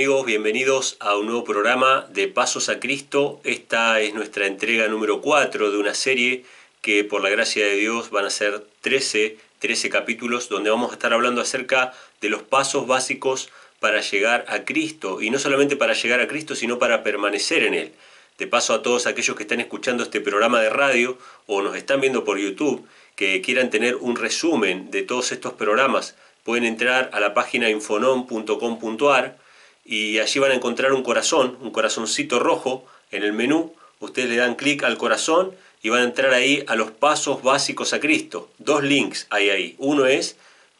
amigos? Bienvenidos a un nuevo programa de Pasos a Cristo. Esta es nuestra entrega número 4 de una serie que por la gracia de Dios van a ser 13, 13 capítulos donde vamos a estar hablando acerca de los pasos básicos para llegar a Cristo. Y no solamente para llegar a Cristo, sino para permanecer en Él. De paso a todos aquellos que están escuchando este programa de radio o nos están viendo por YouTube, que quieran tener un resumen de todos estos programas, pueden entrar a la página infonom.com.ar y allí van a encontrar un corazón, un corazoncito rojo en el menú. Ustedes le dan clic al corazón y van a entrar ahí a los pasos básicos a Cristo. Dos links hay ahí. Uno es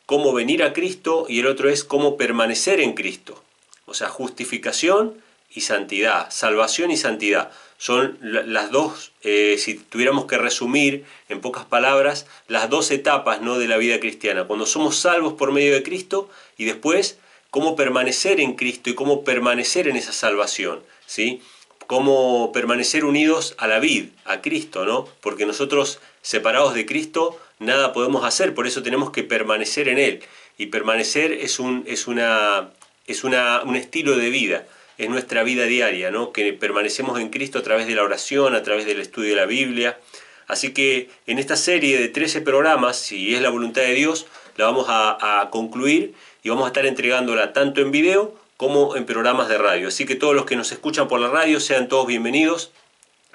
cómo venir a Cristo y el otro es cómo permanecer en Cristo. O sea, justificación y santidad, salvación y santidad. Son las dos, eh, si tuviéramos que resumir en pocas palabras, las dos etapas ¿no? de la vida cristiana. Cuando somos salvos por medio de Cristo y después cómo permanecer en Cristo y cómo permanecer en esa salvación, ¿sí? Cómo permanecer unidos a la vid, a Cristo, ¿no? Porque nosotros separados de Cristo nada podemos hacer, por eso tenemos que permanecer en Él. Y permanecer es un, es una, es una, un estilo de vida, es nuestra vida diaria, ¿no? Que permanecemos en Cristo a través de la oración, a través del estudio de la Biblia. Así que en esta serie de 13 programas, si es la voluntad de Dios, la vamos a, a concluir y vamos a estar entregándola tanto en video como en programas de radio. Así que todos los que nos escuchan por la radio sean todos bienvenidos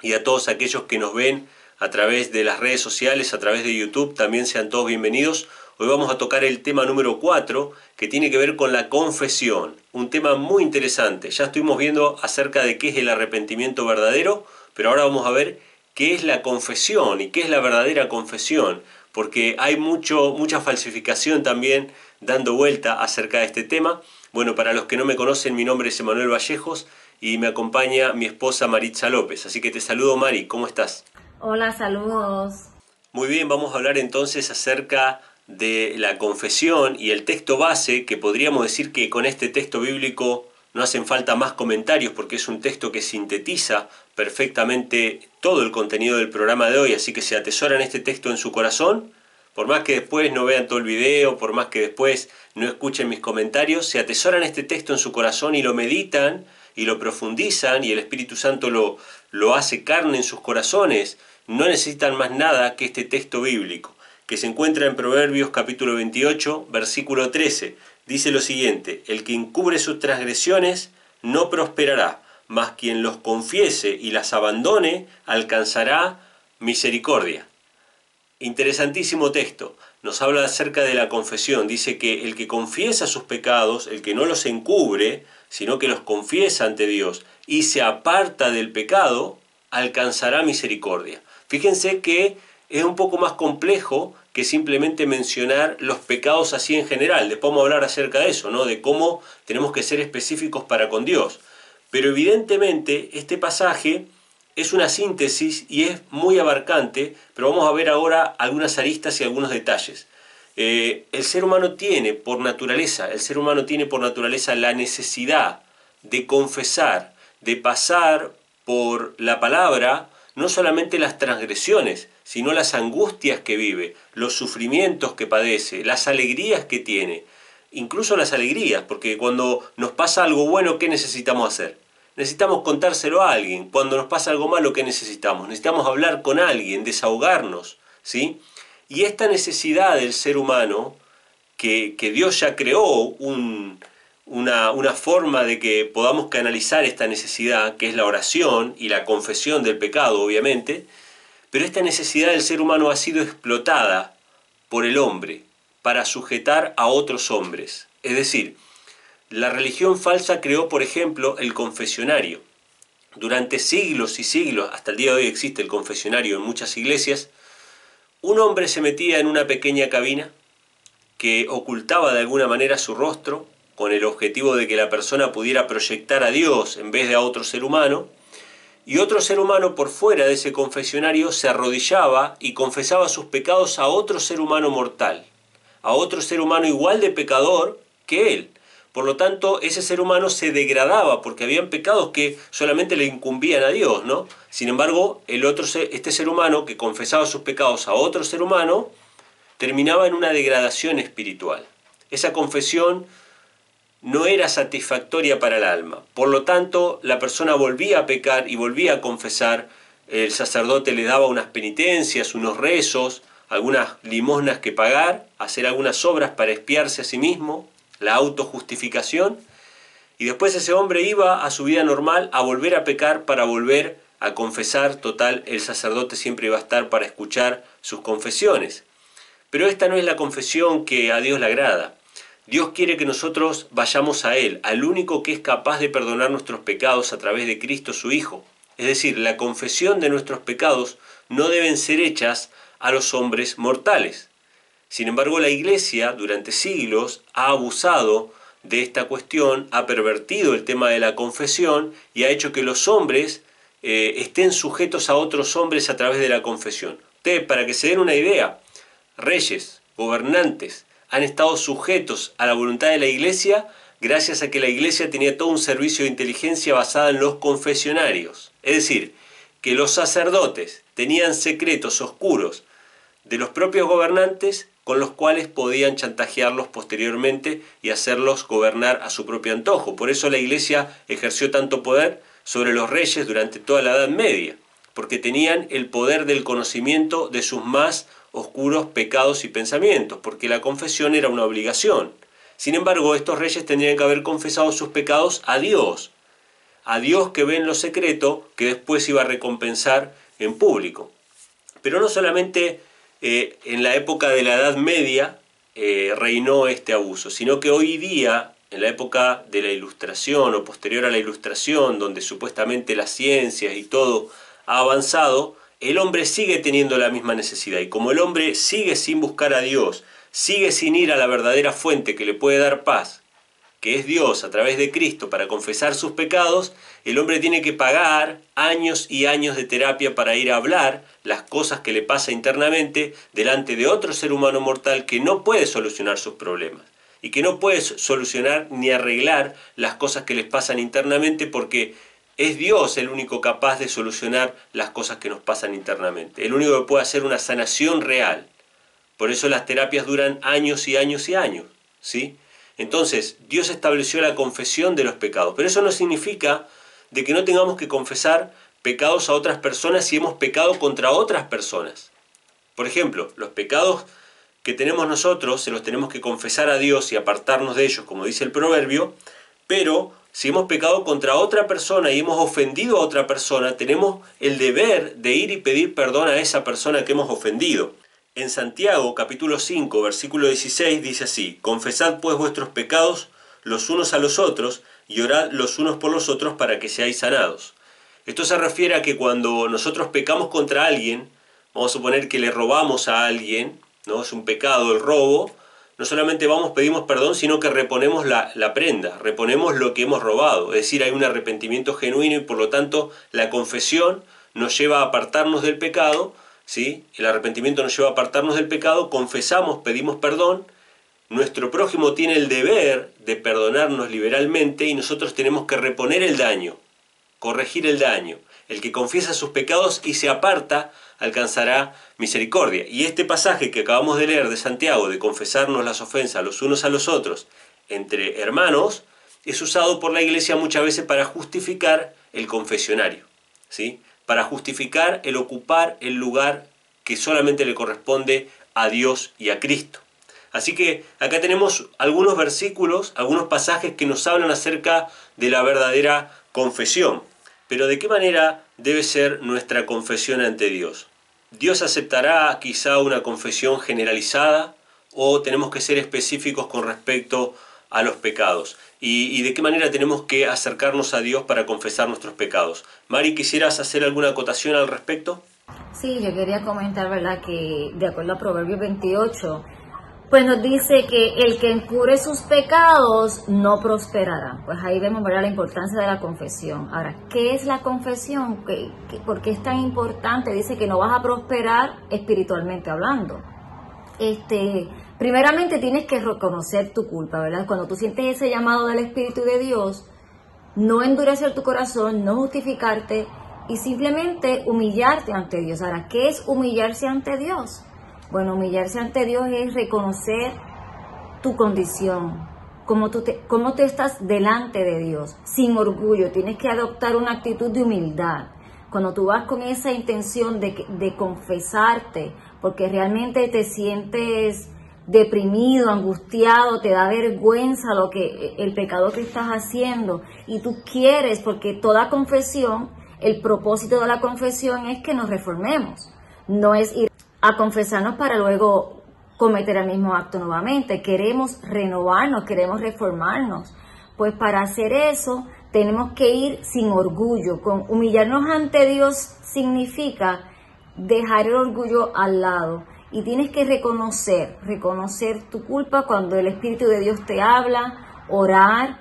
y a todos aquellos que nos ven a través de las redes sociales, a través de YouTube, también sean todos bienvenidos. Hoy vamos a tocar el tema número 4 que tiene que ver con la confesión, un tema muy interesante. Ya estuvimos viendo acerca de qué es el arrepentimiento verdadero, pero ahora vamos a ver qué es la confesión y qué es la verdadera confesión, porque hay mucho, mucha falsificación también dando vuelta acerca de este tema. Bueno, para los que no me conocen, mi nombre es Emanuel Vallejos y me acompaña mi esposa Maritza López. Así que te saludo, Mari, ¿cómo estás? Hola, saludos. Muy bien, vamos a hablar entonces acerca de la confesión y el texto base, que podríamos decir que con este texto bíblico no hacen falta más comentarios porque es un texto que sintetiza perfectamente todo el contenido del programa de hoy, así que se atesoran este texto en su corazón por más que después no vean todo el video, por más que después no escuchen mis comentarios, se atesoran este texto en su corazón y lo meditan y lo profundizan y el Espíritu Santo lo, lo hace carne en sus corazones. No necesitan más nada que este texto bíblico, que se encuentra en Proverbios capítulo 28, versículo 13. Dice lo siguiente, el que encubre sus transgresiones no prosperará, mas quien los confiese y las abandone alcanzará misericordia. Interesantísimo texto. Nos habla acerca de la confesión. Dice que el que confiesa sus pecados, el que no los encubre, sino que los confiesa ante Dios y se aparta del pecado, alcanzará misericordia. Fíjense que es un poco más complejo que simplemente mencionar los pecados así en general. Después vamos a hablar acerca de eso, ¿no? De cómo tenemos que ser específicos para con Dios. Pero evidentemente este pasaje es una síntesis y es muy abarcante, pero vamos a ver ahora algunas aristas y algunos detalles. Eh, el ser humano tiene por naturaleza, el ser humano tiene por naturaleza la necesidad de confesar, de pasar por la palabra no solamente las transgresiones, sino las angustias que vive, los sufrimientos que padece, las alegrías que tiene, incluso las alegrías, porque cuando nos pasa algo bueno, ¿qué necesitamos hacer? necesitamos contárselo a alguien. Cuando nos pasa algo malo, ¿qué necesitamos? Necesitamos hablar con alguien, desahogarnos, ¿sí? Y esta necesidad del ser humano, que, Dios ya creó una, una forma de que podamos canalizar esta necesidad, que es la oración y la confesión del pecado, obviamente, pero esta necesidad del ser humano ha sido explotada por el hombre para sujetar a otros hombres. Es decir, la religión falsa creó, por ejemplo, el confesionario. Durante siglos y siglos, hasta el día de hoy existe el confesionario en muchas iglesias, un hombre se metía en una pequeña cabina que ocultaba de alguna manera su rostro con el objetivo de que la persona pudiera proyectar a Dios en vez de a otro ser humano, y otro ser humano por fuera de ese confesionario se arrodillaba y confesaba sus pecados a otro ser humano mortal, a otro ser humano igual de pecador que él. Por lo tanto, ese ser humano se degradaba porque habían pecados que solamente le incumbían a Dios, ¿no? Sin embargo, el otro este ser humano que confesaba sus pecados a otro ser humano terminaba en una degradación espiritual. Esa confesión no era satisfactoria para el alma. Por lo tanto, la persona volvía a pecar y volvía a confesar. El sacerdote le daba unas penitencias, unos rezos, algunas limosnas que pagar, hacer algunas obras para espiarse a sí mismo, la autojustificación, y después ese hombre iba a su vida normal a volver a pecar para volver a confesar, total, el sacerdote siempre iba a estar para escuchar sus confesiones. Pero esta no es la confesión que a Dios le agrada. Dios quiere que nosotros vayamos a Él, al único que es capaz de perdonar nuestros pecados a través de Cristo su Hijo. Es decir, la confesión de nuestros pecados no deben ser hechas a los hombres mortales. Sin embargo, la Iglesia durante siglos ha abusado de esta cuestión, ha pervertido el tema de la confesión y ha hecho que los hombres eh, estén sujetos a otros hombres a través de la confesión. Ustedes, para que se den una idea, reyes, gobernantes, han estado sujetos a la voluntad de la Iglesia gracias a que la Iglesia tenía todo un servicio de inteligencia basada en los confesionarios. Es decir, que los sacerdotes tenían secretos oscuros de los propios gobernantes con los cuales podían chantajearlos posteriormente y hacerlos gobernar a su propio antojo. Por eso la Iglesia ejerció tanto poder sobre los reyes durante toda la Edad Media, porque tenían el poder del conocimiento de sus más oscuros pecados y pensamientos, porque la confesión era una obligación. Sin embargo, estos reyes tendrían que haber confesado sus pecados a Dios, a Dios que ve en lo secreto, que después iba a recompensar en público. Pero no solamente eh, en la época de la Edad Media eh, reinó este abuso, sino que hoy día, en la época de la Ilustración o posterior a la Ilustración, donde supuestamente las ciencias y todo ha avanzado, el hombre sigue teniendo la misma necesidad. Y como el hombre sigue sin buscar a Dios, sigue sin ir a la verdadera fuente que le puede dar paz, que es Dios a través de Cristo para confesar sus pecados, el hombre tiene que pagar años y años de terapia para ir a hablar las cosas que le pasa internamente delante de otro ser humano mortal que no puede solucionar sus problemas y que no puede solucionar ni arreglar las cosas que les pasan internamente porque es Dios el único capaz de solucionar las cosas que nos pasan internamente, el único que puede hacer una sanación real. Por eso las terapias duran años y años y años, ¿sí? Entonces, Dios estableció la confesión de los pecados, pero eso no significa de que no tengamos que confesar pecados a otras personas si hemos pecado contra otras personas. Por ejemplo, los pecados que tenemos nosotros se los tenemos que confesar a Dios y apartarnos de ellos, como dice el proverbio, pero si hemos pecado contra otra persona y hemos ofendido a otra persona, tenemos el deber de ir y pedir perdón a esa persona que hemos ofendido. En Santiago capítulo 5 versículo 16 dice así, Confesad pues vuestros pecados los unos a los otros y orad los unos por los otros para que seáis sanados. Esto se refiere a que cuando nosotros pecamos contra alguien, vamos a suponer que le robamos a alguien, ¿no? Es un pecado el robo, no solamente vamos, pedimos perdón, sino que reponemos la, la, prenda, reponemos lo que hemos robado. Es decir, hay un arrepentimiento genuino y por lo tanto la confesión nos lleva a apartarnos del pecado ¿sí? El arrepentimiento nos lleva a apartarnos del pecado, confesamos, pedimos perdón, nuestro prójimo tiene el deber de perdonarnos liberalmente y nosotros tenemos que reponer el daño, corregir el daño. El que confiesa sus pecados y se aparta alcanzará misericordia. Y este pasaje que acabamos de leer de Santiago, de confesarnos las ofensas los unos a los otros entre hermanos, es usado por la iglesia muchas veces para justificar el confesionario. ¿sí? Para justificar el ocupar el lugar que solamente le corresponde a Dios y a Cristo. Así que acá tenemos algunos versículos, algunos pasajes que nos hablan acerca de la verdadera confesión. Pero ¿de qué manera debe ser nuestra confesión ante Dios? ¿Dios aceptará quizá una confesión generalizada o tenemos que ser específicos con respecto a los pecados? Y, de qué manera tenemos que acercarnos a Dios para confesar nuestros pecados. Mari, ¿quisieras hacer alguna acotación al respecto? Sí, yo quería comentar, ¿verdad?, que de acuerdo a Proverbios 28, pues nos dice que el que encubre sus pecados no prosperará. Pues ahí vemos, ¿verdad?, la importancia de la confesión. Ahora, ¿qué es la confesión? por qué es tan importante? Dice que no vas a prosperar espiritualmente hablando. Este, Primeramente tienes que reconocer tu culpa, ¿verdad? Cuando tú sientes ese llamado del Espíritu de Dios, no endurecer tu corazón, no justificarte y simplemente humillarte ante Dios. Ahora, ¿qué es humillarse ante Dios? Bueno, humillarse ante Dios es reconocer tu condición, cómo tú, te, cómo estás delante de Dios, sin orgullo. Tienes que adoptar una actitud de humildad. Cuando tú vas con esa intención de, de confesarte, porque realmente te sientes deprimido, angustiado, te da vergüenza lo que el pecado que estás haciendo. Y tú quieres porque toda confesión, el propósito de la confesión es que nos reformemos, no es ir a confesarnos para luego cometer el mismo acto nuevamente, queremos renovarnos, queremos reformarnos. Pues para hacer eso tenemos que ir sin orgullo, con humillarnos ante Dios significa dejar el orgullo al lado y tienes que reconocer, reconocer tu culpa cuando el Espíritu de Dios te habla, orar,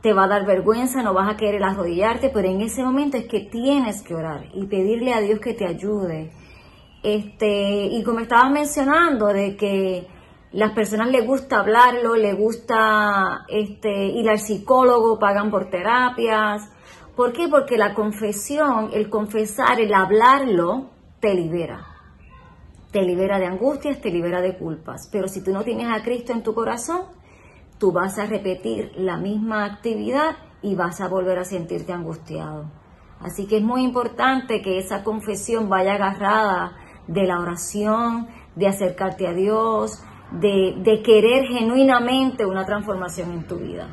te va a dar vergüenza, no vas a querer arrodillarte, pero en ese momento es que tienes que orar y pedirle a Dios que te ayude. Este, y como estabas mencionando, de que las personas les gusta hablarlo, les gusta este, ir al psicólogo, pagan por terapias. ¿Por qué? Porque la confesión, el confesar, el hablarlo, te libera te libera de angustias, te libera de culpas. Pero si tú no tienes a Cristo en tu corazón, tú vas a repetir la misma actividad y vas a volver a sentirte angustiado. Así que es muy importante que esa confesión vaya agarrada de la oración, de acercarte a Dios, de, querer genuinamente una transformación en tu vida.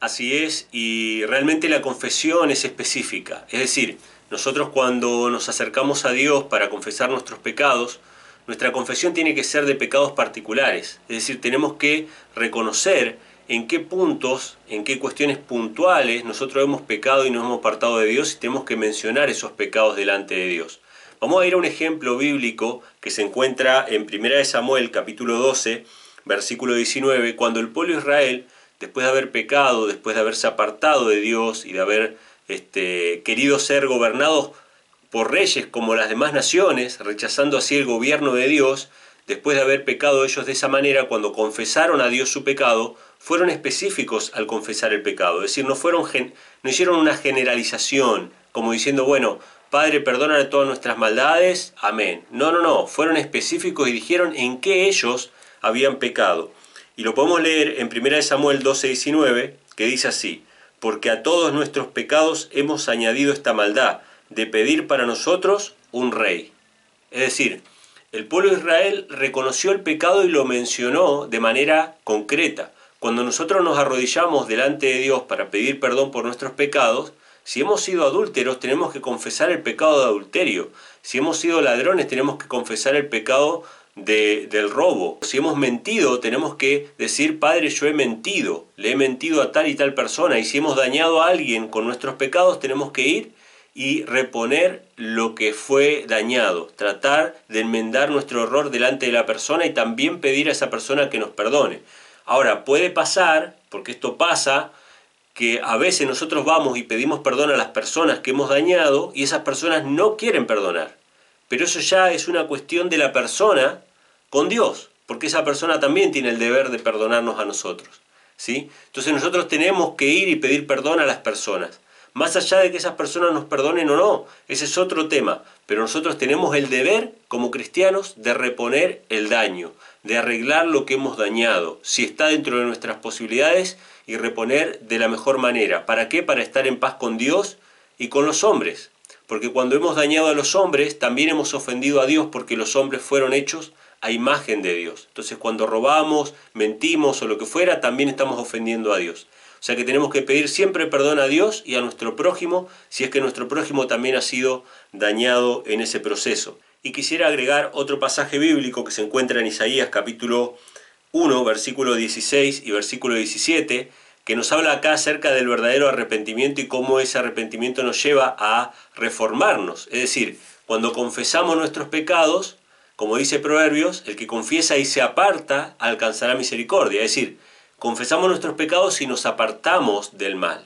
Así es, y realmente la confesión es específica. Es decir, nosotros cuando nos acercamos a Dios para confesar nuestros pecados, nuestra confesión tiene que ser de pecados particulares, es decir, tenemos que reconocer en qué puntos, en qué cuestiones puntuales nosotros hemos pecado y nos hemos apartado de Dios y tenemos que mencionar esos pecados delante de Dios. Vamos a ir a un ejemplo bíblico que se encuentra en 1 Samuel capítulo 12, versículo 19, cuando el pueblo de Israel, después de haber pecado, después de haberse apartado de Dios y de haber este, querido ser gobernados por reyes como las demás naciones, rechazando así el gobierno de Dios, después de haber pecado ellos de esa manera, cuando confesaron a Dios su pecado, fueron específicos al confesar el pecado, es decir, no, fueron, no hicieron una generalización, como diciendo, bueno, Padre, perdona todas nuestras maldades, amén. No, no, no, fueron específicos y dijeron en qué ellos habían pecado. Y lo podemos leer en 1 Samuel 12, 19, que dice así, porque a todos nuestros pecados hemos añadido esta maldad, de pedir para nosotros un rey. Es decir, el pueblo de Israel reconoció el pecado y lo mencionó de manera concreta. Cuando nosotros nos arrodillamos delante de Dios para pedir perdón por nuestros pecados, si hemos sido adúlteros tenemos que confesar el pecado de adulterio. Si hemos sido ladrones tenemos que confesar el pecado de, del robo. Si hemos mentido tenemos que decir, Padre, yo he mentido, le he mentido a tal y tal persona. Y si hemos dañado a alguien con nuestros pecados tenemos que ir y reponer lo que fue dañado, tratar de enmendar nuestro error delante de la persona y también pedir a esa persona que nos perdone. Ahora, puede pasar, porque esto pasa, que a veces nosotros vamos y pedimos perdón a las personas que hemos dañado y esas personas no quieren perdonar. Pero eso ya es una cuestión de la persona con Dios, porque esa persona también tiene el deber de perdonarnos a nosotros. ¿sí? Entonces nosotros tenemos que ir y pedir perdón a las personas. Más allá de que esas personas nos perdonen o no, ese es otro tema. Pero nosotros tenemos el deber, como cristianos, de reponer el daño, de arreglar lo que hemos dañado, si está dentro de nuestras posibilidades, y reponer de la mejor manera. ¿Para qué? Para estar en paz con Dios y con los hombres. Porque cuando hemos dañado a los hombres, también hemos ofendido a Dios porque los hombres fueron hechos a imagen de Dios. Entonces cuando robamos, mentimos o lo que fuera, también estamos ofendiendo a Dios. O sea que tenemos que pedir siempre perdón a Dios y a nuestro prójimo si es que nuestro prójimo también ha sido dañado en ese proceso. Y quisiera agregar otro pasaje bíblico que se encuentra en Isaías capítulo 1, versículo 16 y versículo 17, que nos habla acá acerca del verdadero arrepentimiento y cómo ese arrepentimiento nos lleva a reformarnos. Es decir, cuando confesamos nuestros pecados, como dice Proverbios, el que confiesa y se aparta alcanzará misericordia. Es decir, confesamos nuestros pecados y nos apartamos del mal.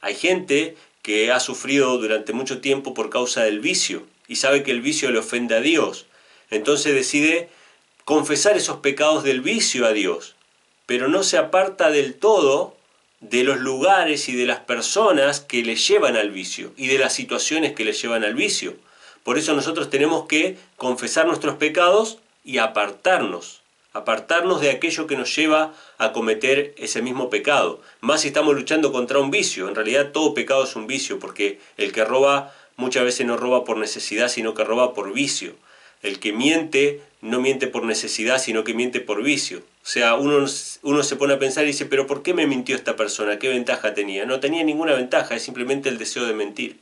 Hay gente que ha sufrido durante mucho tiempo por causa del vicio y sabe que el vicio le ofende a Dios. Entonces decide confesar esos pecados del vicio a Dios, pero no se aparta del todo de los lugares y de las personas que le llevan al vicio y de las situaciones que le llevan al vicio. Por eso nosotros tenemos que confesar nuestros pecados y apartarnos apartarnos de aquello que nos lleva a cometer ese mismo pecado. Más si estamos luchando contra un vicio, en realidad todo pecado es un vicio, porque el que roba muchas veces no roba por necesidad, sino que roba por vicio. El que miente no miente por necesidad, sino que miente por vicio. O sea, uno, uno se pone a pensar y dice, pero ¿por qué me mintió esta persona? ¿Qué ventaja tenía? No tenía ninguna ventaja, es simplemente el deseo de mentir.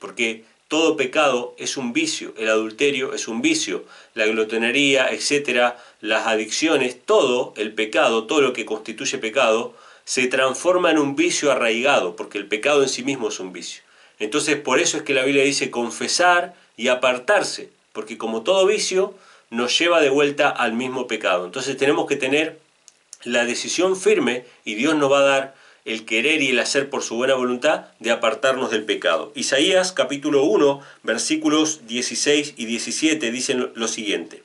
Porque todo pecado es un vicio, el adulterio es un vicio, la glotonería, etcétera, las adicciones, todo el pecado, todo lo que constituye pecado, se transforma en un vicio arraigado, porque el pecado en sí mismo es un vicio. Entonces, por eso es que la Biblia dice confesar y apartarse, porque como todo vicio nos lleva de vuelta al mismo pecado. Entonces tenemos que tener la decisión firme y Dios nos va a dar el querer y el hacer por su buena voluntad de apartarnos del pecado. Isaías capítulo 1 versículos 16 y 17 dicen lo siguiente.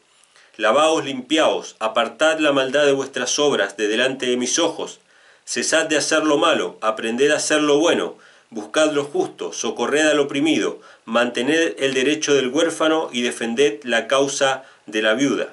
Lavaos, limpiaos, apartad la maldad de vuestras obras de delante de mis ojos. Cesad de hacer lo malo, aprended a hacer lo bueno, buscad lo justo, socorred al oprimido, mantened el derecho del huérfano y defended la causa de la viuda.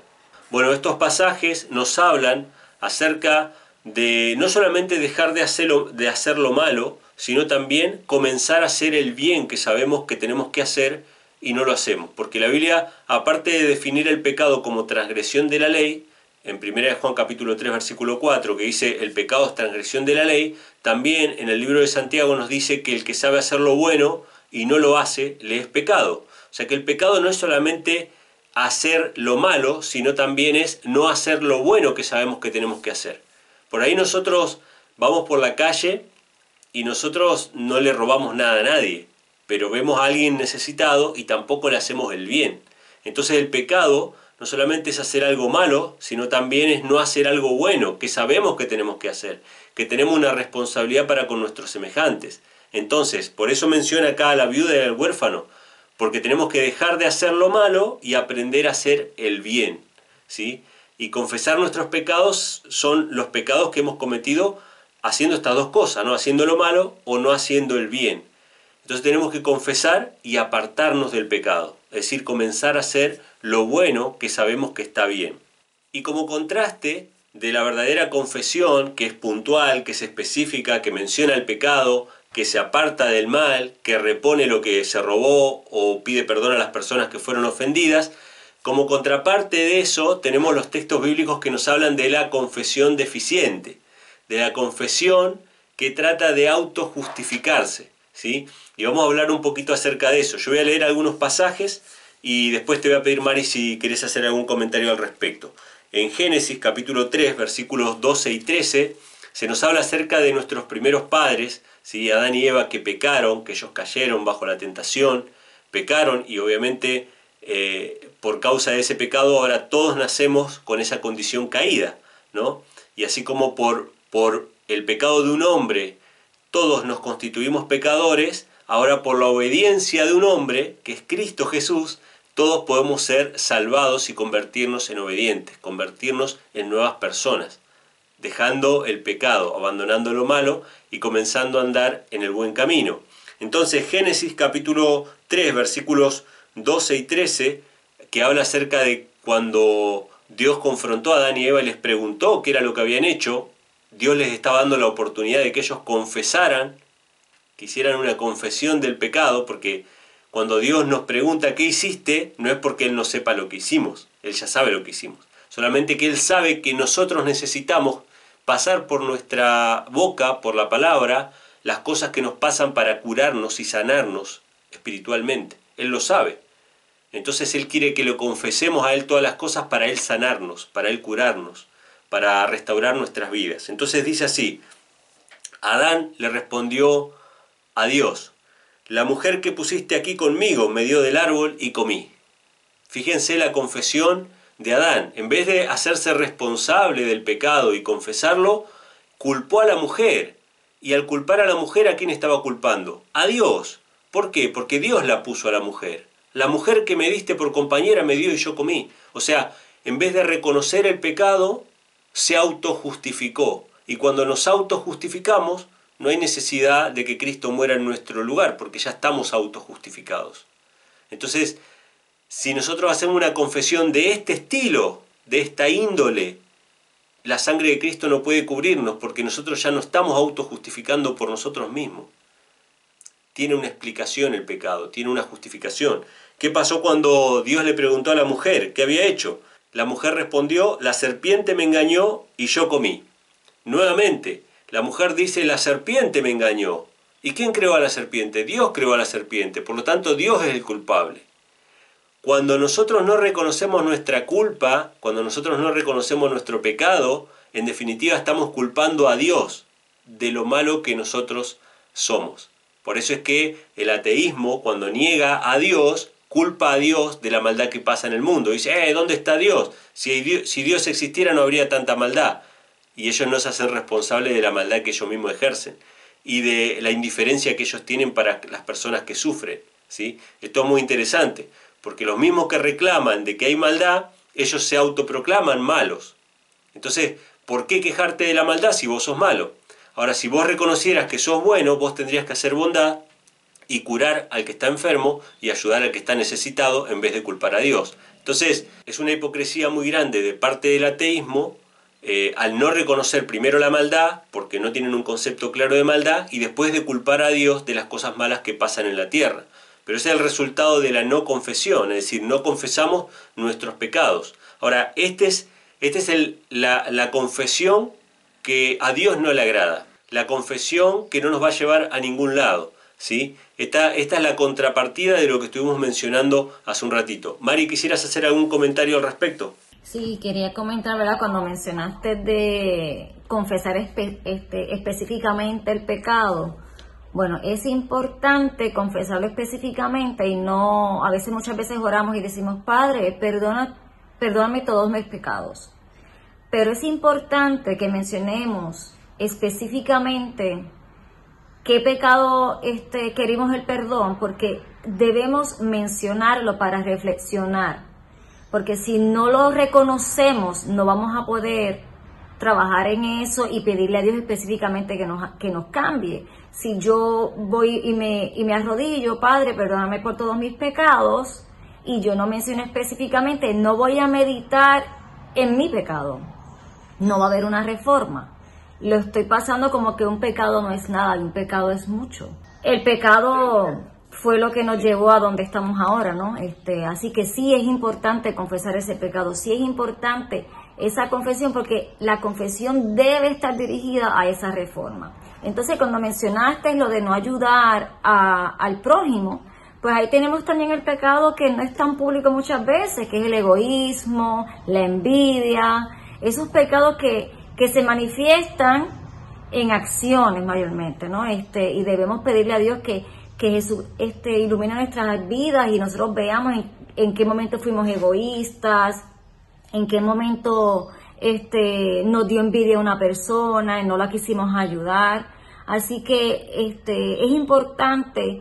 Bueno, estos pasajes nos hablan acerca de no solamente dejar de hacer, lo, de hacer lo malo, sino también comenzar a hacer el bien que sabemos que tenemos que hacer y no lo hacemos. Porque la Biblia, aparte de definir el pecado como transgresión de la ley, en 1 Juan capítulo 3 versículo 4 que dice el pecado es transgresión de la ley, también en el libro de Santiago nos dice que el que sabe hacer lo bueno y no lo hace, le es pecado. O sea que el pecado no es solamente hacer lo malo, sino también es no hacer lo bueno que sabemos que tenemos que hacer. Por ahí nosotros vamos por la calle y nosotros no le robamos nada a nadie, pero vemos a alguien necesitado y tampoco le hacemos el bien. Entonces el pecado no solamente es hacer algo malo, sino también es no hacer algo bueno, que sabemos que tenemos que hacer, que tenemos una responsabilidad para con nuestros semejantes. Entonces, por eso menciona acá a la viuda y al huérfano, porque tenemos que dejar de hacer lo malo y aprender a hacer el bien. ¿sí? Y confesar nuestros pecados son los pecados que hemos cometido haciendo estas dos cosas, no haciendo lo malo o no haciendo el bien. Entonces tenemos que confesar y apartarnos del pecado, es decir, comenzar a hacer lo bueno que sabemos que está bien. Y como contraste de la verdadera confesión, que es puntual, que es específica, que menciona el pecado, que se aparta del mal, que repone lo que se robó o pide perdón a las personas que fueron ofendidas, como contraparte de eso, tenemos los textos bíblicos que nos hablan de la confesión deficiente, de la confesión que trata de autojustificarse. ¿Sí? Y vamos a hablar un poquito acerca de eso. Yo voy a leer algunos pasajes y después te voy a pedir, Mari, si querés hacer algún comentario al respecto. En Génesis capítulo 3, versículos 12 y 13, se nos habla acerca de nuestros primeros padres, ¿sí? Adán y Eva que pecaron, que ellos cayeron bajo la tentación, pecaron y obviamente eh, por causa de ese pecado ahora todos nacemos con esa condición caída, ¿no? Y así como por, por el pecado de un hombre todos nos constituimos pecadores, ahora por la obediencia de un hombre, que es Cristo Jesús, todos podemos ser salvados y convertirnos en obedientes, convertirnos en nuevas personas, dejando el pecado, abandonando lo malo y comenzando a andar en el buen camino. Entonces Génesis capítulo 3 versículos 12 y 13, que habla acerca de cuando Dios confrontó a Adán y Eva y les preguntó qué era lo que habían hecho, Dios les estaba dando la oportunidad de que ellos confesaran, que hicieran una confesión del pecado, porque cuando Dios nos pregunta qué hiciste, no es porque Él no sepa lo que hicimos, Él ya sabe lo que hicimos, solamente que Él sabe que nosotros necesitamos pasar por nuestra boca, por la palabra, las cosas que nos pasan para curarnos y sanarnos espiritualmente. Él lo sabe. Entonces Él quiere que lo confesemos a Él todas las cosas para Él sanarnos, para Él curarnos, para restaurar nuestras vidas. Entonces dice así, Adán le respondió a Dios, la mujer que pusiste aquí conmigo me dio del árbol y comí. Fíjense la confesión de Adán. En vez de hacerse responsable del pecado y confesarlo, culpó a la mujer. Y al culpar a la mujer, ¿a quién estaba culpando? A Dios. ¿Por qué? Porque Dios la puso a la mujer. La mujer que me diste por compañera me dio y yo comí. O sea, en vez de reconocer el pecado, se autojustificó. Y cuando nos autojustificamos, no hay necesidad de que Cristo muera en nuestro lugar, porque ya estamos autojustificados. Entonces, si nosotros hacemos una confesión de este estilo, de esta índole, la sangre de Cristo no puede cubrirnos porque nosotros ya no estamos autojustificando por nosotros mismos. Tiene una explicación el pecado, tiene una justificación. ¿Qué pasó cuando Dios le preguntó a la mujer qué había hecho? La mujer respondió, la serpiente me engañó y yo comí. Nuevamente, la mujer dice, la serpiente me engañó. ¿Y quién creó a la serpiente? Dios creó a la serpiente, por lo tanto Dios es el culpable. Cuando nosotros no reconocemos nuestra culpa, cuando nosotros no reconocemos nuestro pecado, en definitiva estamos culpando a Dios de lo malo que nosotros somos. Por eso es que el ateísmo, cuando niega a Dios, culpa a Dios de la maldad que pasa en el mundo. Dice, eh, ¿dónde está Dios? Si Dios, existiera no habría tanta maldad. Y ellos no se hacen responsables de la maldad que ellos mismos ejercen y de la indiferencia que ellos tienen para las personas que sufren. ¿sí? Esto es muy interesante porque los mismos que reclaman de que hay maldad, ellos se autoproclaman malos. Entonces, ¿por qué quejarte de la maldad si vos sos malo? Ahora, si vos reconocieras que sos bueno, vos tendrías que hacer bondad y curar al que está enfermo y ayudar al que está necesitado en vez de culpar a Dios. Entonces, es una hipocresía muy grande de parte del ateísmo eh, al no reconocer primero la maldad, porque no tienen un concepto claro de maldad, y después de culpar a Dios de las cosas malas que pasan en la tierra. Pero ese es el resultado de la no confesión, es decir, no confesamos nuestros pecados. Ahora, este es, este es el, la, confesión que a Dios no le agrada, la confesión que no nos va a llevar a ningún lado. ¿Sí? Esta, esta es la contrapartida de lo que estuvimos mencionando hace un ratito. Mari, ¿quisieras hacer algún comentario al respecto? Sí, quería comentar, ¿verdad? Cuando mencionaste de confesar este, específicamente el pecado, bueno, es importante confesarlo específicamente y no, a veces muchas veces oramos y decimos, Padre, perdona, perdóname todos mis pecados. Pero es importante que mencionemos específicamente qué pecado este, queremos el perdón, porque debemos mencionarlo para reflexionar. Porque si no lo reconocemos, no vamos a poder trabajar en eso y pedirle a Dios específicamente que nos, que nos cambie. Si yo voy y me, y me arrodillo, Padre, perdóname por todos mis pecados, y yo no menciono específicamente, no voy a meditar en mi pecado. No va a haber una reforma. Lo estoy pasando como que un pecado no es nada y un pecado es mucho. El pecado fue lo que nos llevó a donde estamos ahora, ¿no? Este, así que sí es importante confesar ese pecado, sí es importante esa confesión porque la confesión debe estar dirigida a esa reforma. Entonces, cuando mencionaste lo de no ayudar al prójimo, pues ahí tenemos también el pecado que no es tan público muchas veces, que es el egoísmo, la envidia, esos pecados que, que se manifiestan en acciones mayormente, ¿no? Este, y debemos pedirle a Dios que, que Jesús este, ilumine nuestras vidas y nosotros veamos en, qué momento fuimos egoístas, en qué momento este, nos dio envidia a una persona y no la quisimos ayudar. Así que este, es importante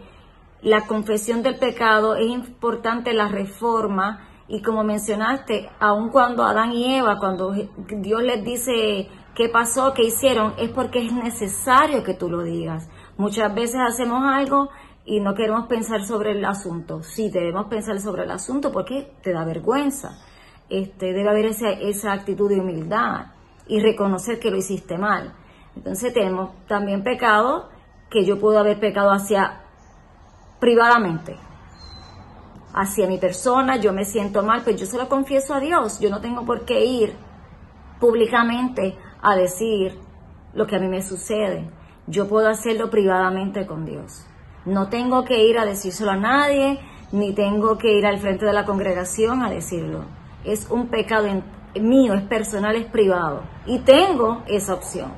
la confesión del pecado, es importante la reforma y como mencionaste, aun cuando Adán y Eva, cuando Dios les dice qué pasó, qué hicieron, es porque es necesario que tú lo digas. Muchas veces hacemos algo y no queremos pensar sobre el asunto. Sí, debemos pensar sobre el asunto porque te da vergüenza este, debe haber esa, esa actitud de humildad y reconocer que lo hiciste mal. Entonces tenemos también pecado que yo puedo haber pecado hacia privadamente, hacia mi persona, yo me siento mal, pues yo se lo confieso a Dios, yo no tengo por qué ir públicamente a decir lo que a mí me sucede, yo puedo hacerlo privadamente con Dios. No tengo que ir a decírselo a nadie, ni tengo que ir al frente de la congregación a decirlo es un pecado mío, es personal, es privado. Y tengo esa opción.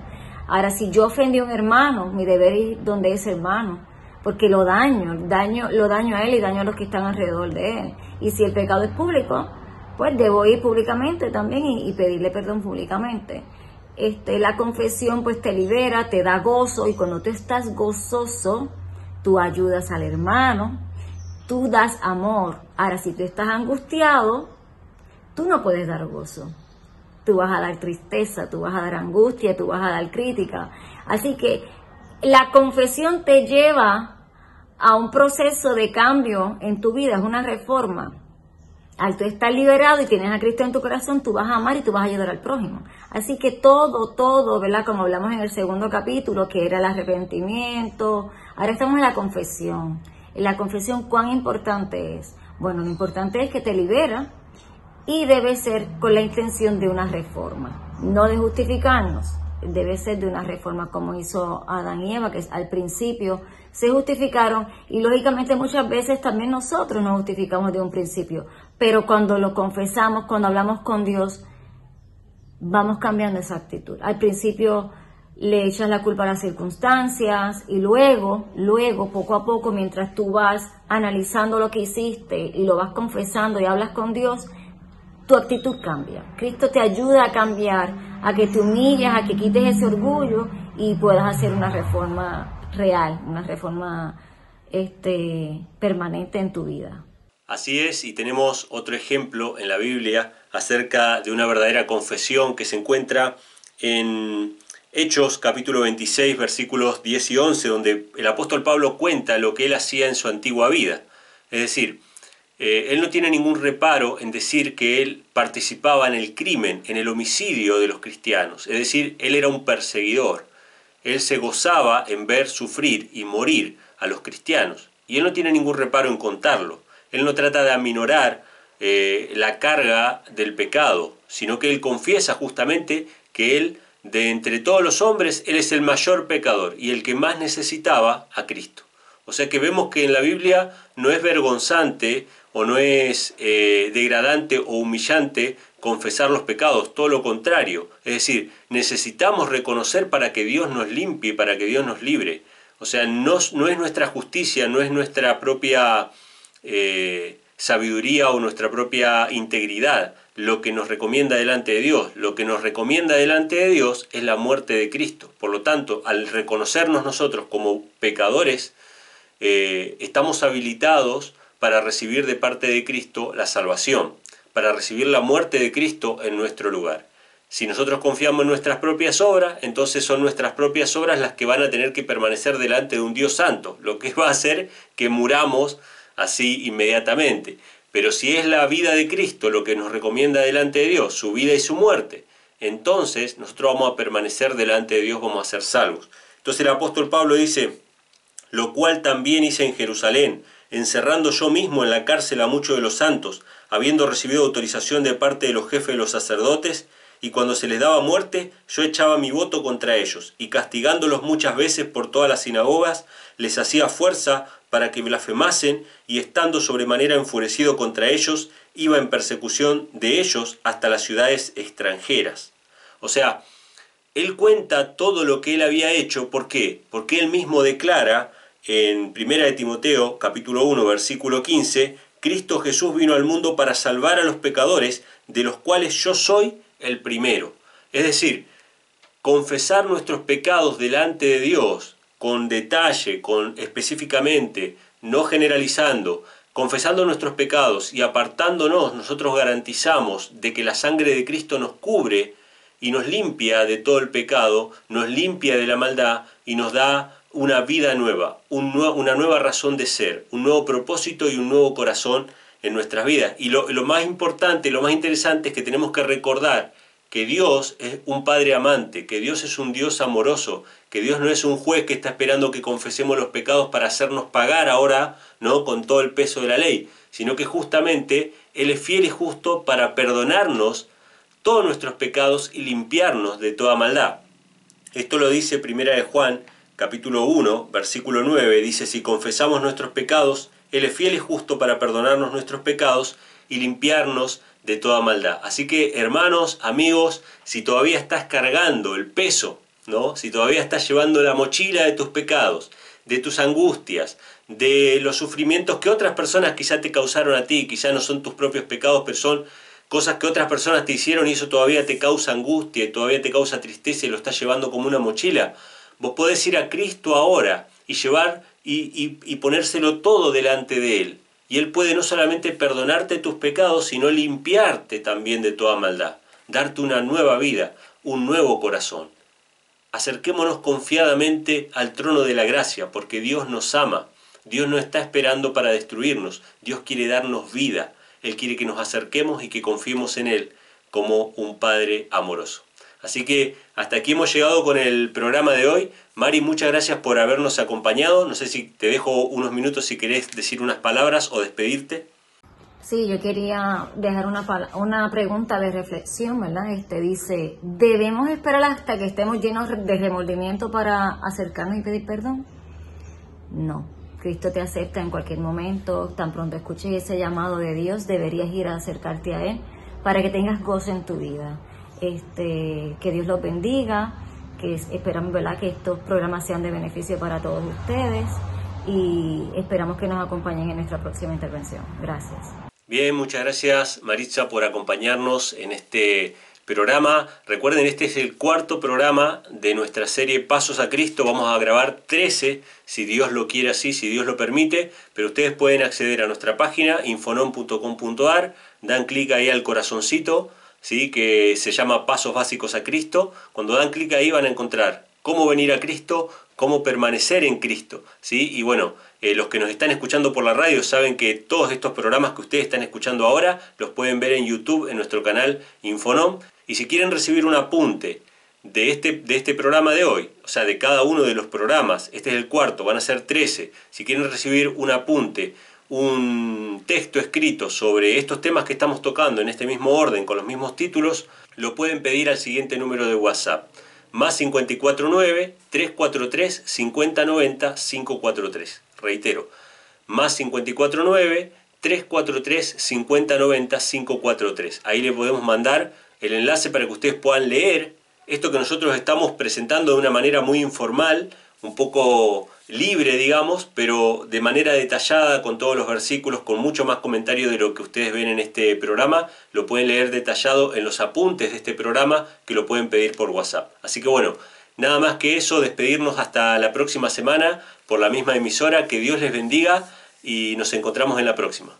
Ahora, si yo ofendí a un hermano, mi deber es donde es hermano, porque lo daño, daño, lo daño a él y daño a los que están alrededor de él. Y si el pecado es público, pues debo ir públicamente también y, pedirle perdón públicamente. Este, la confesión pues te libera, te da gozo y cuando tú estás gozoso, tú ayudas al hermano, tú das amor. Ahora, si tú estás angustiado, tú no puedes dar gozo. Tú vas a dar tristeza, tú vas a dar angustia, tú vas a dar crítica. Así que la confesión te lleva a un proceso de cambio en tu vida, es una reforma. al tú estar liberado y tienes a Cristo en tu corazón, tú vas a amar y tú vas a ayudar al prójimo. Así que todo, todo, ¿verdad? Como hablamos en el segundo capítulo, que era el arrepentimiento, ahora estamos en la confesión. En la confesión, ¿cuán importante es? Bueno, lo importante es que te libera y debe ser con la intención de una reforma, no de justificarnos, debe ser de una reforma como hizo Adán y Eva, que al principio se justificaron y lógicamente muchas veces también nosotros nos justificamos de un principio, pero cuando lo confesamos, cuando hablamos con Dios, vamos cambiando esa actitud. Al principio le echas la culpa a las circunstancias y luego, luego, poco a poco, mientras tú vas analizando lo que hiciste y lo vas confesando y hablas con Dios, tu actitud cambia. Cristo te ayuda a cambiar, a que te humilles, a que quites ese orgullo y puedas hacer una reforma real, una reforma este, permanente en tu vida. Así es, y tenemos otro ejemplo en la Biblia acerca de una verdadera confesión que se encuentra en Hechos capítulo 26 versículos 10 y 11, donde el apóstol Pablo cuenta lo que él hacía en su antigua vida. Es decir, eh, él no tiene ningún reparo en decir que él participaba en el crimen, en el homicidio de los cristianos. Es decir, él era un perseguidor. Él se gozaba en ver sufrir y morir a los cristianos. Y él no tiene ningún reparo en contarlo. Él no trata de aminorar eh, la carga del pecado, sino que él confiesa justamente que él, de entre todos los hombres, él es el mayor pecador y el que más necesitaba a Cristo. O sea que vemos que en la Biblia no es vergonzante o no es eh, degradante o humillante confesar los pecados, todo lo contrario. Es decir, necesitamos reconocer para que Dios nos limpie, para que Dios nos libre. O sea, no, es nuestra justicia, no es nuestra propia eh, sabiduría o nuestra propia integridad lo que nos recomienda delante de Dios. Lo que nos recomienda delante de Dios es la muerte de Cristo. Por lo tanto, al reconocernos nosotros como pecadores, eh, estamos habilitados para recibir de parte de Cristo la salvación para recibir la muerte de Cristo en nuestro lugar. Si nosotros confiamos en nuestras propias obras, entonces son nuestras propias obras las que van a tener que permanecer delante de un Dios santo, lo que va a hacer que muramos así inmediatamente. Pero si es la vida de Cristo lo que nos recomienda delante de Dios, su vida y su muerte, entonces nosotros vamos a permanecer delante de Dios, vamos a ser salvos. Entonces el apóstol Pablo dice, lo cual también hice en Jerusalén, encerrando yo mismo en la cárcel a muchos de los santos, habiendo recibido autorización de parte de los jefes de los sacerdotes, y cuando se les daba muerte, yo echaba mi voto contra ellos, y castigándolos muchas veces por todas las sinagogas, les hacía fuerza para que blasfemasen, y estando sobremanera enfurecido contra ellos, iba en persecución de ellos hasta las ciudades extranjeras. O sea, él cuenta todo lo que él había hecho, ¿por qué? Porque él mismo declara en 1 de Timoteo capítulo 1 versículo 15 Cristo Jesús vino al mundo para salvar a los pecadores, de los cuales yo soy el primero. Es decir, confesar nuestros pecados delante de Dios con detalle, con específicamente, no generalizando, confesando nuestros pecados y apartándonos, nosotros garantizamos de que la sangre de Cristo nos cubre y nos limpia de todo el pecado, nos limpia de la maldad y nos da una vida nueva, una nueva razón de ser, un nuevo propósito y un nuevo corazón en nuestras vidas. Y lo, lo, más importante, lo más interesante es que tenemos que recordar que Dios es un Padre amante, que Dios es un Dios amoroso, que Dios no es un juez que está esperando que confesemos los pecados para hacernos pagar ahora, ¿no? con todo el peso de la ley, sino que justamente Él es fiel y justo para perdonarnos todos nuestros pecados y limpiarnos de toda maldad. Esto lo dice Primera de Juan capítulo 1, versículo 9, dice, si confesamos nuestros pecados, Él es fiel y justo para perdonarnos nuestros pecados y limpiarnos de toda maldad. Así que, hermanos, amigos, si todavía estás cargando el peso, ¿no? Si todavía estás llevando la mochila de tus pecados, de tus angustias, de los sufrimientos que otras personas quizá te causaron a ti, quizá no son tus propios pecados, pero son cosas que otras personas te hicieron y eso todavía te causa angustia y todavía te causa tristeza y lo estás llevando como una mochila. Vos podés ir a Cristo ahora y llevar y, y, ponérselo todo delante de Él. Y Él puede no solamente perdonarte tus pecados, sino limpiarte también de toda maldad, darte una nueva vida, un nuevo corazón. Acerquémonos confiadamente al trono de la gracia, porque Dios nos ama. Dios no está esperando para destruirnos, Dios quiere darnos vida. Él quiere que nos acerquemos y que confiemos en Él como un Padre amoroso. Así que hasta aquí hemos llegado con el programa de hoy. Mari, muchas gracias por habernos acompañado. No sé si te dejo unos minutos si querés decir unas palabras o despedirte. Sí, yo quería dejar una, una pregunta de reflexión, ¿verdad? Este dice, ¿debemos esperar hasta que estemos llenos de remordimiento para acercarnos y pedir perdón? No, Cristo te acepta en cualquier momento, tan pronto escuches ese llamado de Dios, deberías ir a acercarte a Él para que tengas gozo en tu vida. Este, que Dios los bendiga, que esperamos ¿verdad? que estos programas sean de beneficio para todos ustedes y esperamos que nos acompañen en nuestra próxima intervención. Gracias. Bien, muchas gracias Maritza por acompañarnos en este programa. Recuerden, este es el cuarto programa de nuestra serie Pasos a Cristo. Vamos a grabar 13, si Dios lo quiere así, si Dios lo permite, pero ustedes pueden acceder a nuestra página infonom.com.ar, dan clic ahí al corazoncito ¿sí? que se llama Pasos Básicos a Cristo. Cuando dan clic ahí van a encontrar cómo venir a Cristo, cómo permanecer en Cristo. ¿sí? Y bueno, eh, los que nos están escuchando por la radio saben que todos estos programas que ustedes están escuchando ahora los pueden ver en YouTube, en nuestro canal Infonom. Y si quieren recibir un apunte de este, de este programa de hoy, o sea, de cada uno de los programas, este es el cuarto, van a ser 13. Si quieren recibir un apunte un texto escrito sobre estos temas que estamos tocando en este mismo orden, con los mismos títulos, lo pueden pedir al siguiente número de WhatsApp. Más 549-343-5090-543. Reitero, más 549-343-5090-543. Ahí le podemos mandar el enlace para que ustedes puedan leer esto que nosotros estamos presentando de una manera muy informal, un poco libre, digamos, pero de manera detallada, con todos los versículos, con mucho más comentario de lo que ustedes ven en este programa. Lo pueden leer detallado en los apuntes de este programa, que lo pueden pedir por WhatsApp. Así que bueno, nada más que eso, despedirnos hasta la próxima semana por la misma emisora. Que Dios les bendiga y nos encontramos en la próxima.